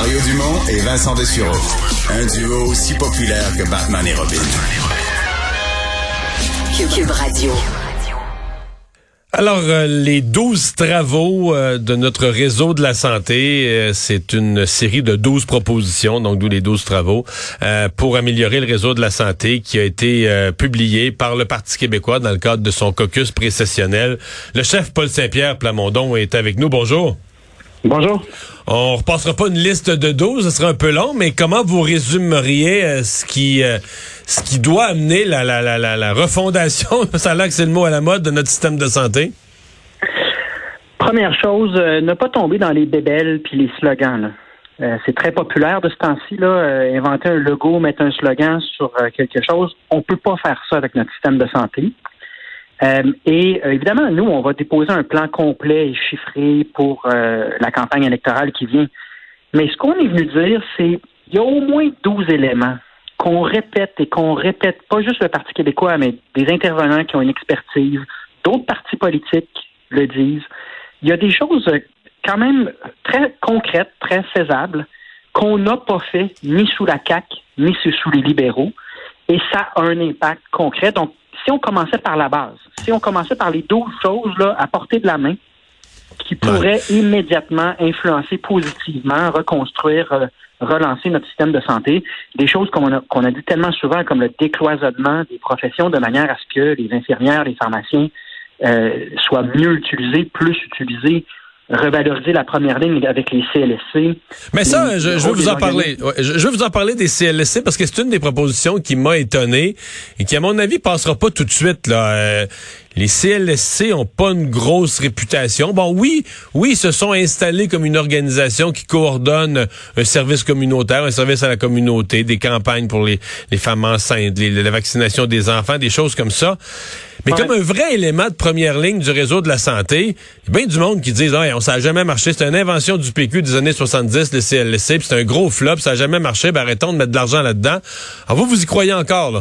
Mario Dumont et Vincent Dessureau. Un duo aussi populaire que Batman et Robin. Cube Radio. Alors, euh, les 12 travaux euh, de notre réseau de la santé, euh, c'est une série de 12 propositions, donc d'où les 12 travaux, pour améliorer le réseau de la santé qui a été publié par le Parti québécois dans le cadre de son caucus précessionnel. Le chef Paul Saint-Pierre Plamondon est avec nous. Bonjour. Bonjour. On repassera pas une liste de 12, ce sera un peu long, mais comment vous résumeriez euh, ce qui euh, ce qui doit amener la, la, la, la, refondation, ça a l'air que c'est le mot à la mode, de notre système de santé? Première chose, euh, ne pas tomber dans les bébelles puis les slogans. c'est très populaire de ce temps-ci, là, inventer un logo, mettre un slogan sur quelque chose. On peut pas faire ça avec notre système de santé. Euh, et euh, évidemment, nous, on va déposer un plan complet et chiffré pour euh, la campagne électorale qui vient. Mais ce qu'on est venu dire, c'est il y a au moins 12 éléments qu'on répète et qu'on répète, pas juste le Parti québécois, mais des intervenants qui ont une expertise, d'autres partis politiques le disent. Il y a des choses quand même très concrètes, très faisables, qu'on n'a pas fait ni sous la CAQ, ni sous les libéraux. Et ça a un impact concret. Donc, si on commençait par la base, si on commençait par les 12 choses là, à portée de la main, qui pourraient immédiatement influencer positivement, reconstruire, euh, relancer notre système de santé, des choses qu'on a, qu'on a dit tellement souvent comme le décloisonnement des professions de manière à ce que les infirmières, les pharmaciens euh, soient mieux utilisés, plus utilisés, revaloriser la première ligne avec les CLSC. Mais ça, je, veux vous en parler. je, veux vous en parler des CLSC parce que c'est une des propositions qui m'a étonné et qui, à mon avis, passera pas tout de suite. Là. Euh, les CLSC ont pas une grosse réputation. Bon, oui, oui, ils se sont installés comme une organisation qui coordonne un service communautaire, un service à la communauté, des campagnes pour les, les femmes enceintes, la vaccination des enfants, des choses comme ça. Mais comme un vrai élément de première ligne du réseau de la santé, il y a bien du monde qui disent on ça a jamais marché, c'est une invention du PQ des années 70, le CLSC, puis c'est un gros flop, ça a jamais marché, ben arrêtons de mettre de l'argent là-dedans. Alors vous, vous y croyez encore, là?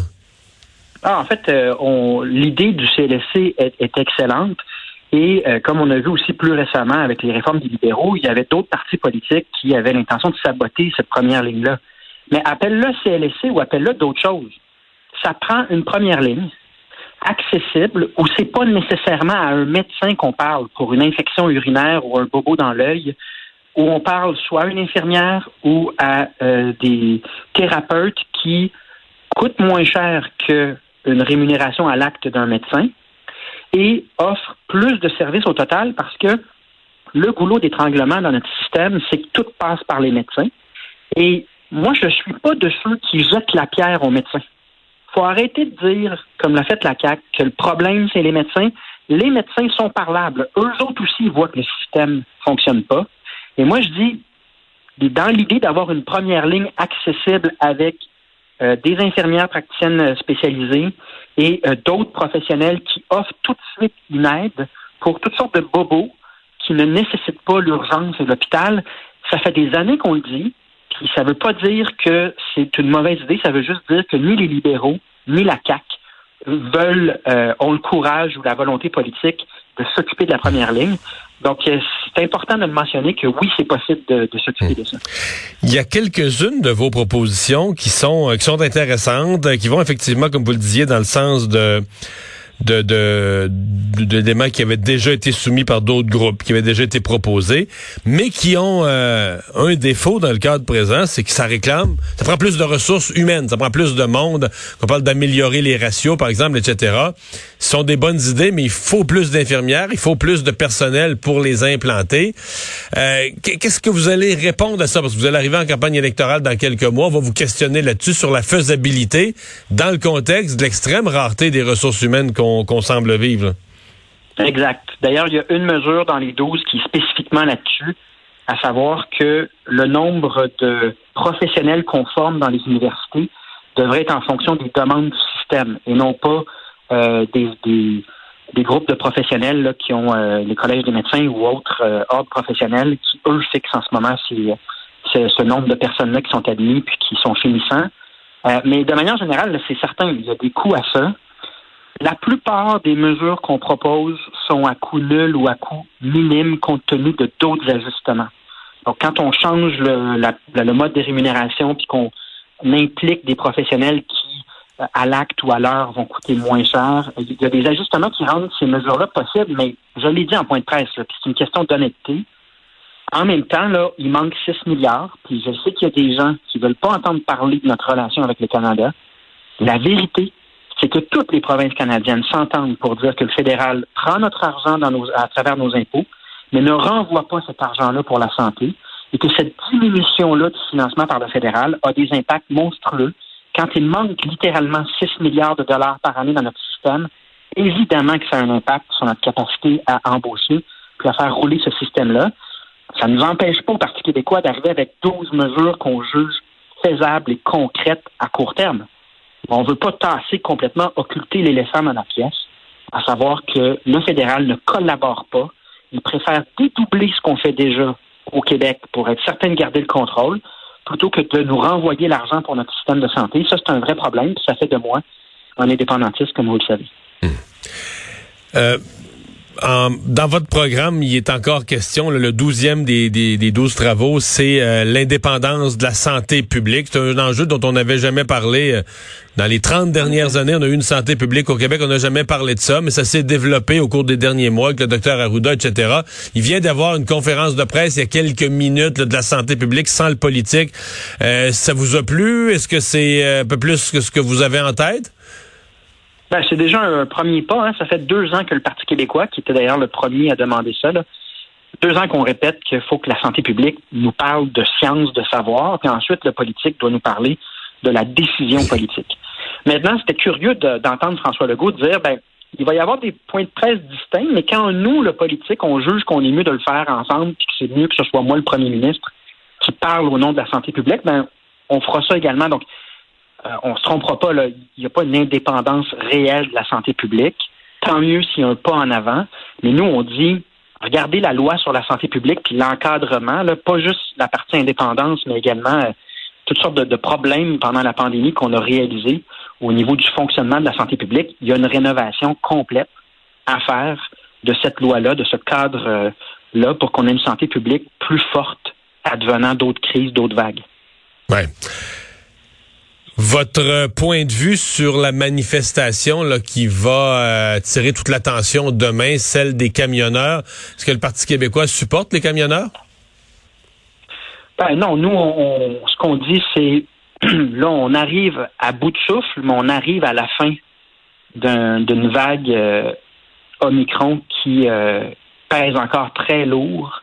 Ah, en fait, euh, l'idée du CLSC est, excellente. Et euh, comme on a vu aussi plus récemment avec les réformes des libéraux, il y avait d'autres partis politiques qui avaient l'intention de saboter cette première ligne-là. Mais appelle-le CLSC ou appelle-le d'autres choses. Ça prend une première ligne accessible où c'est pas nécessairement à un médecin qu'on parle pour une infection urinaire ou un bobo dans l'œil, où on parle soit à une infirmière ou à euh, des thérapeutes qui coûtent moins cher que une rémunération à l'acte d'un médecin et offre plus de services au total parce que le goulot d'étranglement dans notre système, c'est que tout passe par les médecins. Et moi, je ne suis pas de ceux qui jettent la pierre aux médecins. Faut arrêter de dire, comme l'a fait la CAQ, que le problème, c'est les médecins. Les médecins sont parlables. Eux autres aussi voient que le système ne fonctionne pas. Et moi, je dis, dans l'idée d'avoir une première ligne accessible avec euh, des infirmières praticiennes spécialisées et euh, d'autres professionnels qui offrent tout de suite une aide pour toutes sortes de bobos qui ne nécessitent pas l'urgence de l'hôpital. Ça fait des années qu'on le dit, ça ne veut pas dire que c'est une mauvaise idée, ça veut juste dire que ni les libéraux, ni la CAQ veulent, euh, ont le courage ou la volonté politique de s'occuper de la première ligne. Donc, euh, c'est important de mentionner que oui, c'est possible de, s'occuper de ça. Il y a quelques-unes de vos propositions qui sont, euh, qui sont intéressantes, euh, qui vont effectivement, comme vous le disiez, dans le sens de de d'éléments de, qui avaient déjà été soumis par d'autres groupes, qui avaient déjà été proposés, mais qui ont euh, un défaut dans le cadre présent, c'est que ça réclame, ça prend plus de ressources humaines, ça prend plus de monde. On parle d'améliorer les ratios, par exemple, etc. Ce sont des bonnes idées, mais il faut plus d'infirmières, il faut plus de personnel pour les implanter. Euh, Qu'est-ce que vous allez répondre à ça? Parce que vous allez arriver en campagne électorale dans quelques mois, on va vous questionner là-dessus sur la faisabilité dans le contexte de l'extrême rareté des ressources humaines qu'on semble vivre. Exact. D'ailleurs, il y a une mesure dans les 12 qui est spécifiquement là-dessus, à savoir que le nombre de professionnels conformes dans les universités devrait être en fonction des demandes du système et non pas euh, des, groupes de professionnels qui ont euh, les collèges des médecins ou autres euh, ordres professionnels qui, eux, fixent en ce moment ce nombre de personnes-là qui sont admis puis qui sont finissants. mais de manière générale, c'est certain, il y a des coûts à ça. La plupart des mesures qu'on propose sont à coût nul ou à coût minime compte tenu de d'autres ajustements. Donc, quand on change le, mode de rémunération puis qu'on implique des professionnels qui, euh, à l'acte ou à l'heure, vont coûter moins cher, il y a des ajustements qui rendent ces mesures-là possibles, mais je l'ai dit en point de presse, puis c'est une question d'honnêteté. En même temps, là, il manque 6 milliards, puis je sais qu'il y a des gens qui veulent pas entendre parler de notre relation avec le Canada. La vérité, c'est que toutes les provinces canadiennes s'entendent pour dire que le fédéral prend notre argent à travers nos impôts, mais ne renvoie pas cet argent-là pour la santé, et que cette diminution-là du financement par le fédéral a des impacts monstrueux. Quand il manque littéralement 6 milliards de dollars par année dans notre système, évidemment que ça a un impact sur notre capacité à embaucher puis à faire rouler ce système-là. Ça ne nous empêche pas au Parti québécois d'arriver avec 12 mesures qu'on juge faisables et concrètes à court terme. On ne veut pas tasser complètement, occulter l'éléphant dans la pièce, à savoir que le fédéral ne collabore pas. Il préfère dédoubler ce qu'on fait déjà au Québec pour être certain de garder le contrôle, plutôt que de nous renvoyer l'argent pour notre système de santé. Ça, c'est un vrai problème. Ça fait de moi un indépendantiste, comme vous le savez. Hum. Euh, dans votre programme, il est encore question, le douzième des, des, des travaux, c'est euh, l'indépendance de la santé publique. C'est un enjeu dont on n'avait jamais parlé. Euh, dans les 30 dernières années, on a eu une santé publique au Québec, on n'a jamais parlé de ça, mais ça s'est développé au cours des derniers mois avec le docteur Arruda, etc. Il vient d'avoir une conférence de presse il y a quelques minutes de la santé publique sans le politique. Euh, ça vous a plu? Est-ce que c'est un peu plus que ce que vous avez en tête? Ben, c'est déjà un premier pas. Hein. Ça fait deux ans que le Parti québécois, qui était d'ailleurs le premier à demander ça, deux ans qu'on répète qu'il faut que la santé publique nous parle de science, de savoir, puis ensuite le politique doit nous parler de la décision politique. Maintenant, c'était curieux d'entendre François Legault dire, ben, il va y avoir des points de presse distincts, mais quand nous, le politique, on juge qu'on est mieux de le faire ensemble, puis que c'est mieux que ce soit moi, le premier ministre, qui parle au nom de la santé publique, ben, on fera ça également. Donc, euh, on ne se trompera pas, il n'y a pas une indépendance réelle de la santé publique. Tant mieux s'il y a un pas en avant. Mais nous, on dit, regardez la loi sur la santé publique, puis l'encadrement, pas juste la partie indépendance, mais également euh, toutes sortes de, problèmes pendant la pandémie qu'on a réalisés au niveau du fonctionnement de la santé publique. Il y a une rénovation complète à faire de cette loi-là, de ce cadre-là, pour qu'on ait une santé publique plus forte advenant d'autres crises, d'autres vagues. Ouais. Votre point de vue sur la manifestation là, qui va euh, tirer toute l'attention demain, celle des camionneurs, est-ce que le Parti québécois supporte les camionneurs? Ben non, nous, on, ce qu'on dit, c'est là, on arrive à bout de souffle, mais on arrive à la fin d'une vague euh, Omicron qui euh, pèse encore très lourd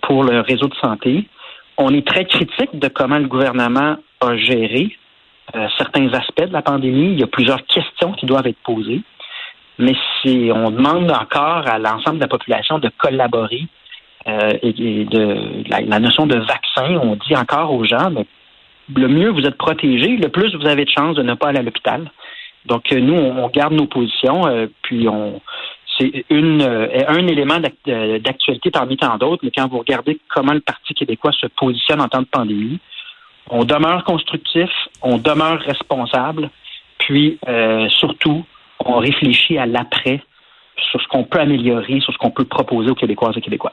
pour le réseau de santé. On est très critique de comment le gouvernement a géré euh, certains aspects de la pandémie. Il y a plusieurs questions qui doivent être posées. Mais si on demande encore à l'ensemble de la population de collaborer euh, et, de la, notion de vaccin, on dit encore aux gens, mais le mieux vous êtes protégé, le plus vous avez de chances de ne pas aller à l'hôpital. Donc euh, nous, on, garde nos positions, puis on c'est une un élément d'actualité parmi tant d'autres, mais quand vous regardez comment le Parti québécois se positionne en temps de pandémie, on demeure constructif, on demeure responsable, puis euh, surtout, on réfléchit à l'après sur ce qu'on peut améliorer, sur ce qu'on peut proposer aux Québécoises et Québécois.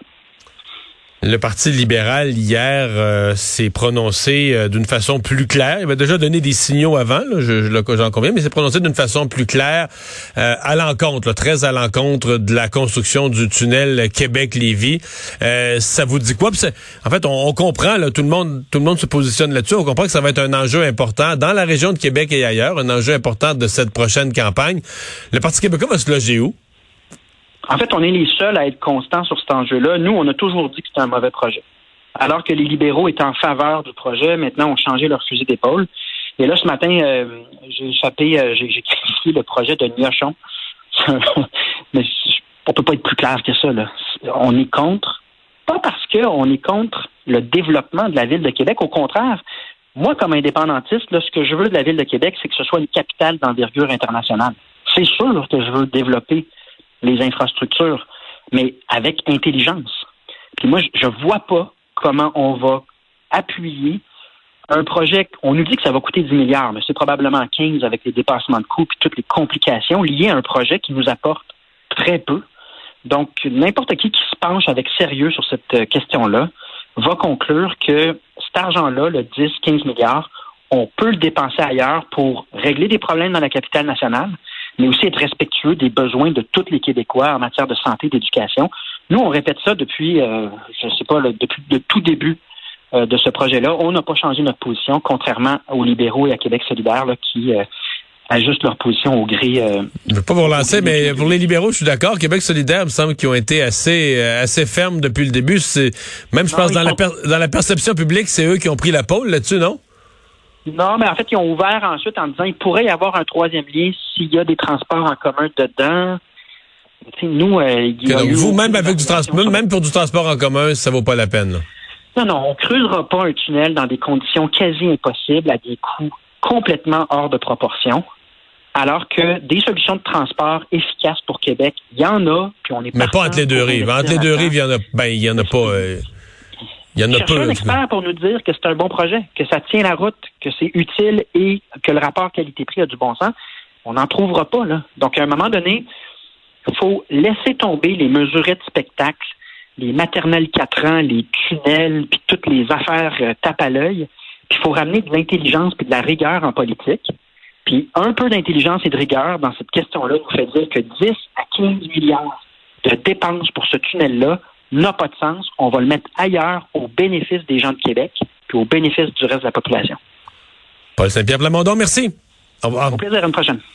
Le Parti libéral, hier, euh, s'est prononcé euh, d'une façon plus claire. Il avait déjà donné des signaux avant, là, je, j'en conviens, mais s'est prononcé d'une façon plus claire euh, à l'encontre, très à l'encontre de la construction du tunnel Québec-Lévis. ça vous dit quoi? En fait, on, comprend, là, tout le monde tout le monde se positionne là-dessus. On comprend que ça va être un enjeu important dans la région de Québec et ailleurs, un enjeu important de cette prochaine campagne. Le Parti québécois va se loger où? En fait, on est les seuls à être constants sur cet enjeu-là. Nous, on a toujours dit que c'était un mauvais projet. Alors que les libéraux étaient en faveur du projet, maintenant ont changé leur fusil d'épaule. Et là, ce matin, euh, j'ai échappé, euh, j'ai critiqué le projet de Niochon. Mais on peut pas être plus clair que ça. Là. On est contre, pas parce qu'on est contre le développement de la ville de Québec. Au contraire, moi, comme indépendantiste, là, ce que je veux de la ville de Québec, c'est que ce soit une capitale d'envergure internationale. C'est sûr que je veux développer les infrastructures, mais avec intelligence. Puis moi, je ne vois pas comment on va appuyer un projet, on nous dit que ça va coûter 10 milliards, mais c'est probablement 15 avec les dépassements de coûts et toutes les complications liées à un projet qui nous apporte très peu. Donc, n'importe qui qui se penche avec sérieux sur cette euh, question-là va conclure que cet argent-là, le 10-15 milliards, on peut le dépenser ailleurs pour régler des problèmes dans la capitale nationale, mais aussi être respectueux des besoins de tous les Québécois en matière de santé et d'éducation. Nous, on répète ça depuis, euh, je ne sais pas, depuis le tout début euh, de ce projet-là. On n'a pas changé notre position, contrairement aux libéraux et à Québec solidaire qui euh, ajustent leur position au gré. je ne veux pas vous relancer, mais pour les libéraux, je suis d'accord. Québec solidaire, il me semble qu'ils ont été assez assez fermes depuis le début. Même, je pense, dans, la dans la perception publique, c'est eux qui ont pris la pôle là-dessus, non? Non, mais en fait, ils ont ouvert ensuite en disant qu'il pourrait y avoir un troisième lien s'il y a des transports en commun dedans. nous, euh, vous, même avec du transport, même pour du transport en commun, ça vaut pas la peine. Non, non, on creusera pas un tunnel dans des conditions quasi impossibles à des coûts complètement hors de proportion. Alors que des solutions de transport efficaces pour Québec, il y en a, puis on est Mais pas entre les deux rives. Entre les deux rives, il y en a, ben, il y en a pas. Euh, il y en a peu. un expert pour nous dire que c'est un bon projet, que ça tient la route, que c'est utile et que le rapport qualité-prix a du bon sens. On n'en trouvera pas, là. Donc, à un moment donné, il faut laisser tomber les mesurettes de spectacle, les maternelles 4 ans, les tunnels, puis toutes les affaires euh, à l'œil. Puis il faut ramener de l'intelligence et de la rigueur en politique. Puis un peu d'intelligence et de rigueur dans cette question-là nous fait dire que 10 à 15 milliards de dépenses pour ce tunnel-là n'a pas de sens. On va le mettre ailleurs au bénéfice des gens de Québec puis au bénéfice du reste de la population. Paul Saint-Pierre Plamondon, merci. Au revoir. Au plaisir, à une prochaine.